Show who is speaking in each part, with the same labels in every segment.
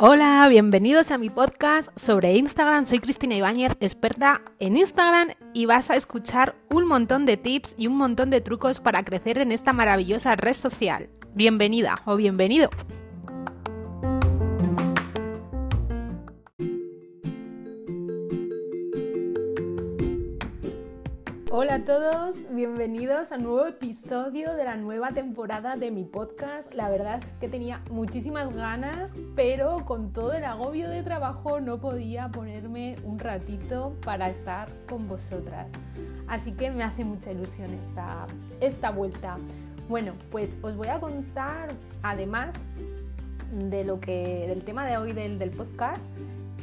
Speaker 1: Hola, bienvenidos a mi podcast sobre Instagram. Soy Cristina Ibáñez, experta en Instagram y vas a escuchar un montón de tips y un montón de trucos para crecer en esta maravillosa red social. Bienvenida o bienvenido. Hola a todos, bienvenidos a un nuevo episodio de la nueva temporada de mi podcast. La verdad es que tenía muchísimas ganas, pero con todo el agobio de trabajo no podía ponerme un ratito para estar con vosotras. Así que me hace mucha ilusión esta, esta vuelta. Bueno, pues os voy a contar, además de lo que, del tema de hoy del, del podcast,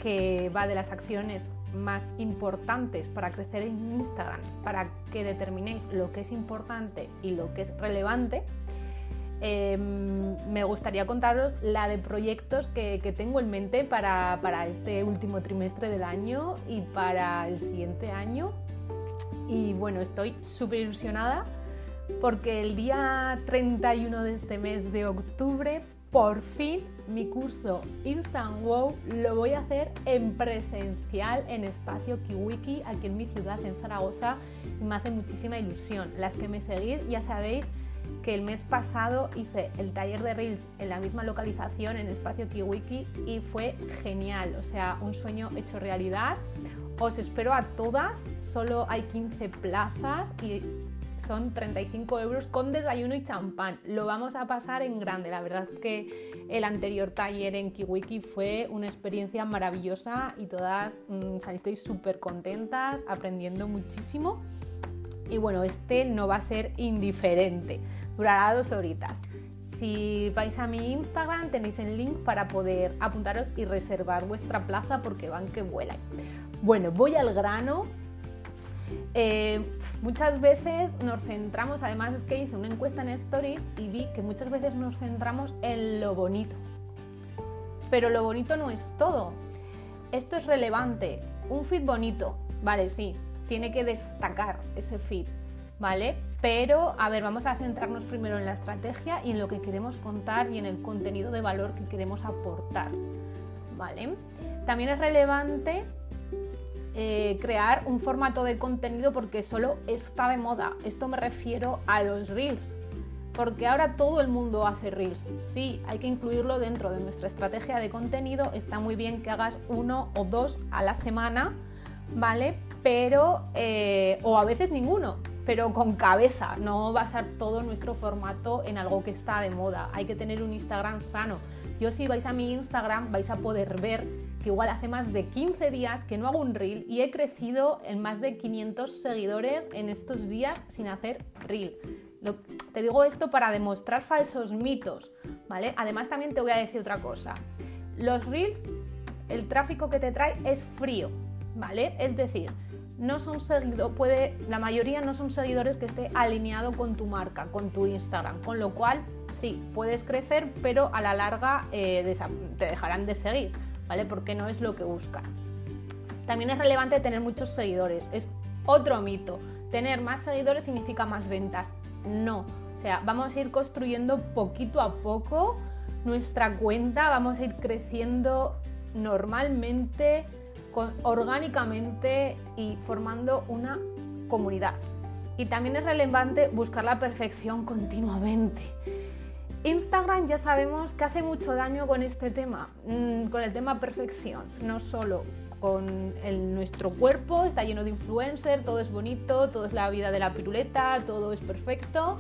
Speaker 1: que va de las acciones más importantes para crecer en Instagram, para que determinéis lo que es importante y lo que es relevante, em, me gustaría contaros la de proyectos que, tengo en mente para, para, este último trimestre del año y para el siguiente año. Y bueno, estoy súper ilusionada porque el día 31 de este mes de octubre por fin mi curso Instant Wow lo voy a hacer en presencial en Espacio Kiwiki, aquí en mi ciudad, en Zaragoza, y me hace muchísima ilusión. Las que me seguís ya sabéis que el mes pasado hice el taller de Reels en la misma localización, en Espacio Kiwiki, y fue genial, o sea, un sueño hecho realidad. Os espero a todas, solo hay 15 plazas y son 35 euros con desayuno y champán. Lo vamos a pasar en grande. La verdad es que el anterior taller en Kiwiki fue una experiencia maravillosa y todas mmm, súper contentas, aprendiendo muchísimo. Y bueno, este no va a ser indiferente. Durará dos horitas. Si vais a mi Instagram tenéis el link para poder apuntaros y reservar vuestra plaza porque van que vuelan. Bueno, voy al grano eh, muchas veces nos centramos, además es que hice una encuesta en Stories y vi que muchas veces nos centramos en lo bonito. Pero lo bonito no es todo. Esto es relevante. Un feed bonito, vale, sí, tiene que destacar ese feed, ¿vale? Pero, a ver, vamos a centrarnos primero en la estrategia y en lo que queremos contar y en el contenido de valor que queremos aportar, ¿vale? También es relevante eh, crear un formato de contenido porque solo está de moda. Esto me refiero a los reels. Porque ahora todo el mundo hace reels. Sí, hay que incluirlo dentro de nuestra estrategia de contenido. Está muy bien que hagas uno o dos a la semana, ¿vale? Pero, eh, o a veces ninguno, pero con cabeza. No basar todo nuestro formato en algo que está de moda. Hay que tener un Instagram sano. Yo si vais a mi Instagram vais a poder ver que igual hace más de 15 días que no hago un reel y he crecido en más de 500 seguidores en estos días sin hacer reel. te digo esto para demostrar falsos mitos, ¿vale? Además también te voy a decir otra cosa. Los reels, el tráfico que te trae es frío, ¿vale? Es decir, no son puede, la mayoría no son seguidores que esté alineado con tu marca, con tu Instagram, con lo cual sí, puedes crecer, pero a la larga eh, te dejarán de seguir. ¿vale? Porque no es lo que buscan. También es relevante tener muchos seguidores. Es otro mito. Tener más seguidores significa más ventas. No. O sea, vamos a ir construyendo poquito a poco nuestra cuenta, vamos a ir creciendo normalmente, orgánicamente y formando una comunidad. Y también es relevante buscar la perfección continuamente. Instagram ya sabemos que hace mucho daño con este tema, mm, con el tema perfección, no solo con nuestro cuerpo, está lleno de influencers, todo es bonito, todo es la vida de la piruleta, todo es perfecto.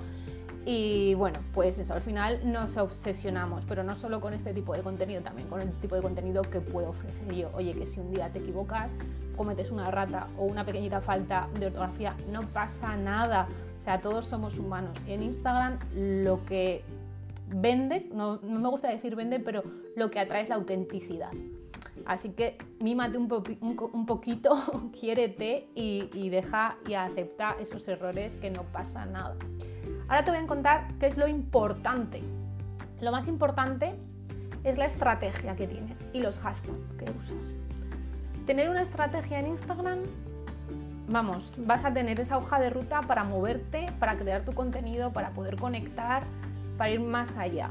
Speaker 1: Y bueno, pues eso, al final nos obsesionamos, pero no solo con este tipo de contenido, también con el tipo de contenido que puedo ofrecer yo. Oye, que si un día te equivocas, cometes una rata o una pequeñita falta de ortografía, no pasa nada. O sea, todos somos humanos. En Instagram lo que vende, no, me gusta decir vende, pero lo que atrae es la autenticidad. Así que mímate un, un, poquito, quiérete y, y, deja y acepta esos errores que no pasa nada. Ahora te voy a contar qué es lo importante. Lo más importante es la estrategia que tienes y los hashtags que usas. Tener una estrategia en Instagram vamos, vas a tener esa hoja de ruta para moverte, para crear tu contenido, para poder conectar, para ir más allá,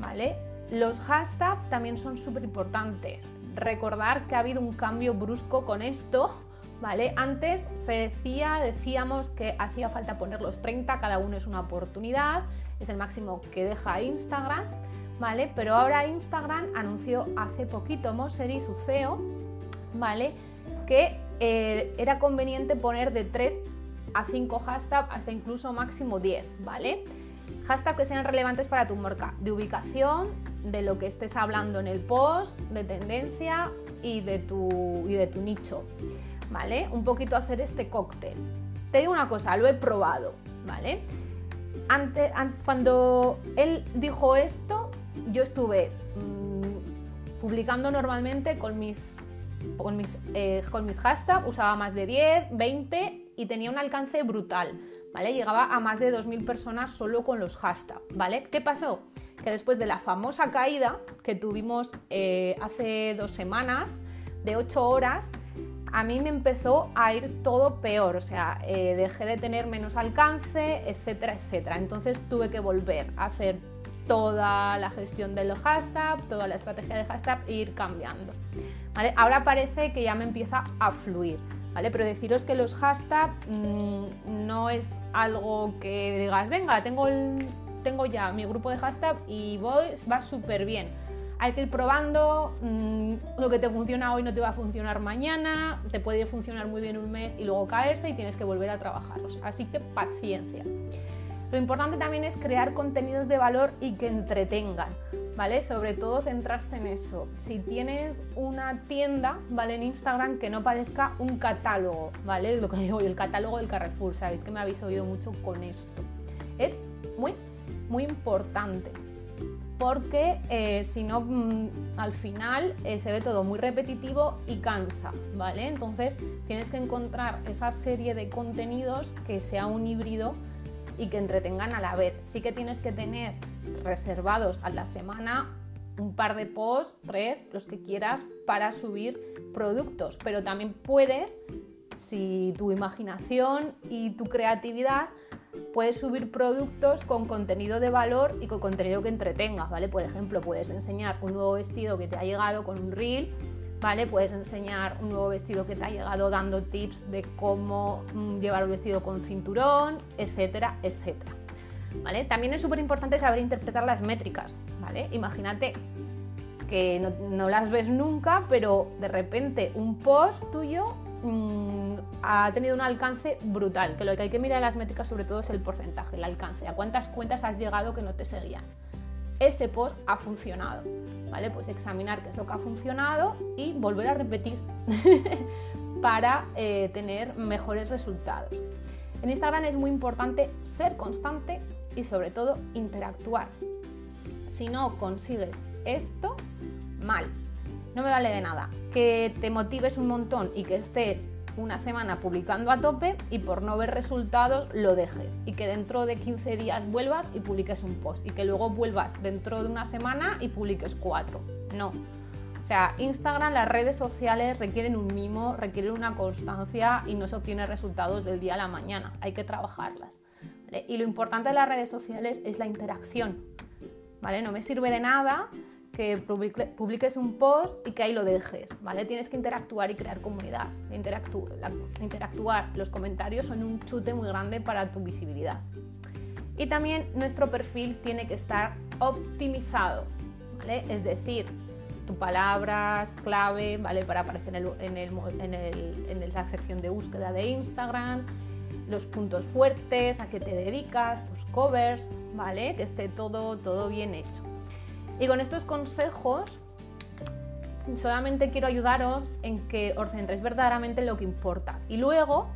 Speaker 1: ¿vale? Los hashtags también son súper importantes. Recordar que ha habido un cambio brusco con esto, ¿vale? Antes se decía, decíamos que hacía falta poner los 30, cada uno es una oportunidad, es el máximo que deja Instagram, ¿vale? Pero ahora Instagram anunció hace poquito Mosseri, su CEO, ¿vale? Que eh, era conveniente poner de 3 a 5 hashtags hasta incluso máximo 10, ¿vale? Hashtags que sean relevantes para tu marca, de ubicación, de lo que estés hablando en el post, de tendencia y de tu, y de tu nicho, ¿vale? Un poquito hacer este cóctel. Te digo una cosa, lo he probado, ¿vale? Antes, cuando él dijo esto, yo estuve mm, publicando normalmente con mis, con mis, eh, mis hashtags, usaba más de 10, 20 y tenía un alcance brutal, ¿vale? Llegaba a más de 2.000 personas solo con los hashtags, ¿vale? ¿Qué pasó? Que después de la famosa caída que tuvimos eh, hace dos semanas, de 8 horas, a mí me empezó a ir todo peor, o sea, eh, dejé de tener menos alcance, etcétera, etcétera. Entonces tuve que volver a hacer toda la gestión del hashtag, toda la estrategia de hashtag e ir cambiando. Ahora parece que ya me empieza a fluir. ¿Vale? Pero deciros que los hashtags mm, no es algo que digas, venga, tengo, tengo ya mi grupo de hashtag y voy, va súper bien. Hay que ir probando, mm, lo que te funciona hoy no te va a funcionar mañana, te puede funcionar muy bien un mes y luego caerse y tienes que volver a trabajarlos. Así que paciencia. Lo importante también es crear contenidos de valor y que entretengan, ¿vale? Sobre todo centrarse en eso. Si tienes una tienda, ¿vale? En Instagram que no parezca un catálogo, ¿vale? Lo que digo el catálogo del Carrefour, sabéis que me habéis oído mucho con esto. Es muy, muy importante porque eh, si no, mm, al final eh, se ve todo muy repetitivo y cansa, ¿vale? Entonces tienes que encontrar esa serie de contenidos que sea un híbrido y que entretengan a la vez. Sí que tienes que tener reservados a la semana un par de posts, tres, los que quieras, para subir productos, pero también puedes, si tu imaginación y tu creatividad, puedes subir productos con contenido de valor y con contenido que entretengas, ¿vale? Por ejemplo, puedes enseñar un nuevo vestido que te ha llegado con un reel ¿vale? Puedes enseñar un nuevo vestido que te ha llegado dando tips de cómo mm, llevar el vestido con cinturón, etcétera, etcétera. ¿Vale? También es súper importante saber interpretar las métricas, ¿vale? Imagínate que no, las ves nunca, pero de repente un post tuyo mm, ha tenido un alcance brutal, que lo que hay que mirar en las métricas sobre todo es el porcentaje, el alcance, a cuántas cuentas has llegado que no te seguían ese post ha funcionado. ¿Vale? Pues examinar qué es lo que ha funcionado y volver a repetir para eh, tener mejores resultados. En Instagram es muy importante ser constante y sobre todo interactuar. Si no consigues esto, mal. No me vale de nada que te motives un montón y que estés una semana publicando a tope y por no ver resultados lo dejes y que dentro de 15 días vuelvas y publiques un post y que luego vuelvas dentro de una semana y publiques cuatro. No. O sea, Instagram, las redes sociales requieren un mimo, requieren una constancia y no se obtiene resultados del día a la mañana. Hay que trabajarlas. Y lo importante de las redes sociales es la interacción. ¿Vale? No me sirve de nada que publiques un post y que ahí lo dejes, ¿vale? Tienes que interactuar y crear comunidad. interactuar, los comentarios son un chute muy grande para tu visibilidad. Y también nuestro perfil tiene que estar optimizado, ¿vale? Es decir, tus palabras clave, ¿vale? Para aparecer en, en la sección de búsqueda de Instagram, los puntos fuertes, a qué te dedicas, tus covers, ¿vale? Que esté todo, todo bien hecho. Y con estos consejos solamente quiero ayudaros en que os centréis verdaderamente en lo que importa. Y luego,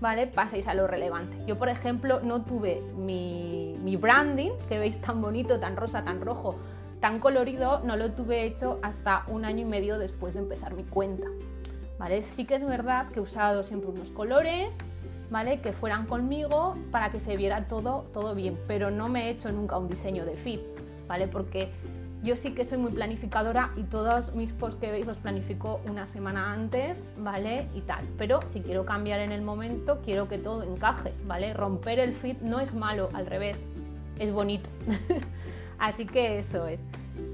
Speaker 1: ¿vale? Paséis a lo relevante. Yo, por ejemplo, no tuve mi, branding, que veis tan bonito, tan rosa, tan rojo, tan colorido, no lo tuve hecho hasta un año y medio después de empezar mi cuenta. ¿Vale? Sí que es verdad que he usado siempre unos colores, ¿vale? Que fueran conmigo para que se viera todo, todo bien, pero no me he hecho nunca un diseño de feed. ¿Vale? Porque Yo sí que soy muy planificadora y todos mis posts que veis los planifico una semana antes, ¿vale? Y tal. Pero si quiero cambiar en el momento, quiero que todo encaje, ¿vale? Romper el feed no es malo, al revés, es bonito. Así que eso es.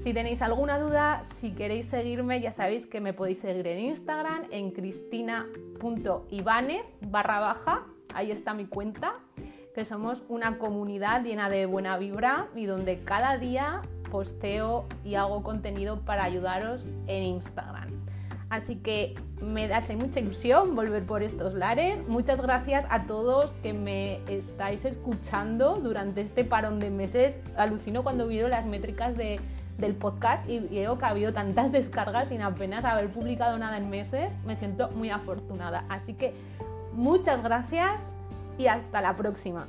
Speaker 1: Si tenéis alguna duda, si queréis seguirme, ya sabéis que me podéis seguir en Instagram, en cristina.ibanez barra baja, ahí está mi cuenta, que somos una comunidad llena de buena vibra y donde cada día posteo y hago contenido para ayudaros en Instagram. Así que me hace mucha ilusión volver por estos lares. Muchas gracias a todos que me estáis escuchando durante este parón de meses. Alucino cuando vieron las métricas de del podcast y veo que ha habido tantas descargas sin apenas haber publicado nada en meses. Me siento muy afortunada. Así que muchas gracias y hasta la próxima.